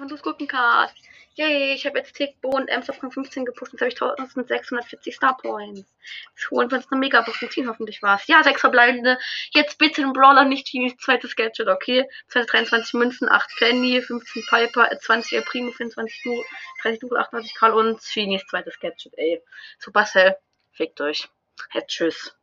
von Du's Gurkencast. Yay, ich habe jetzt Tick, Bo und Ems auf Rang 15 gepusht. Jetzt habe ich 1640 Star Points. Jetzt holen wir uns eine mega ziehen hoffentlich es. Ja, sechs verbleibende. Jetzt bitte den Brawler, nicht Teenies zweites Gadget, okay? 23 Münzen, 8 Penny, 15 Piper, äh, 20 El Primo, 24 Du, 30 Du, 38 Karl und Genies zweites Gadget, ey. Supercell, fickt euch. Hey, tschüss.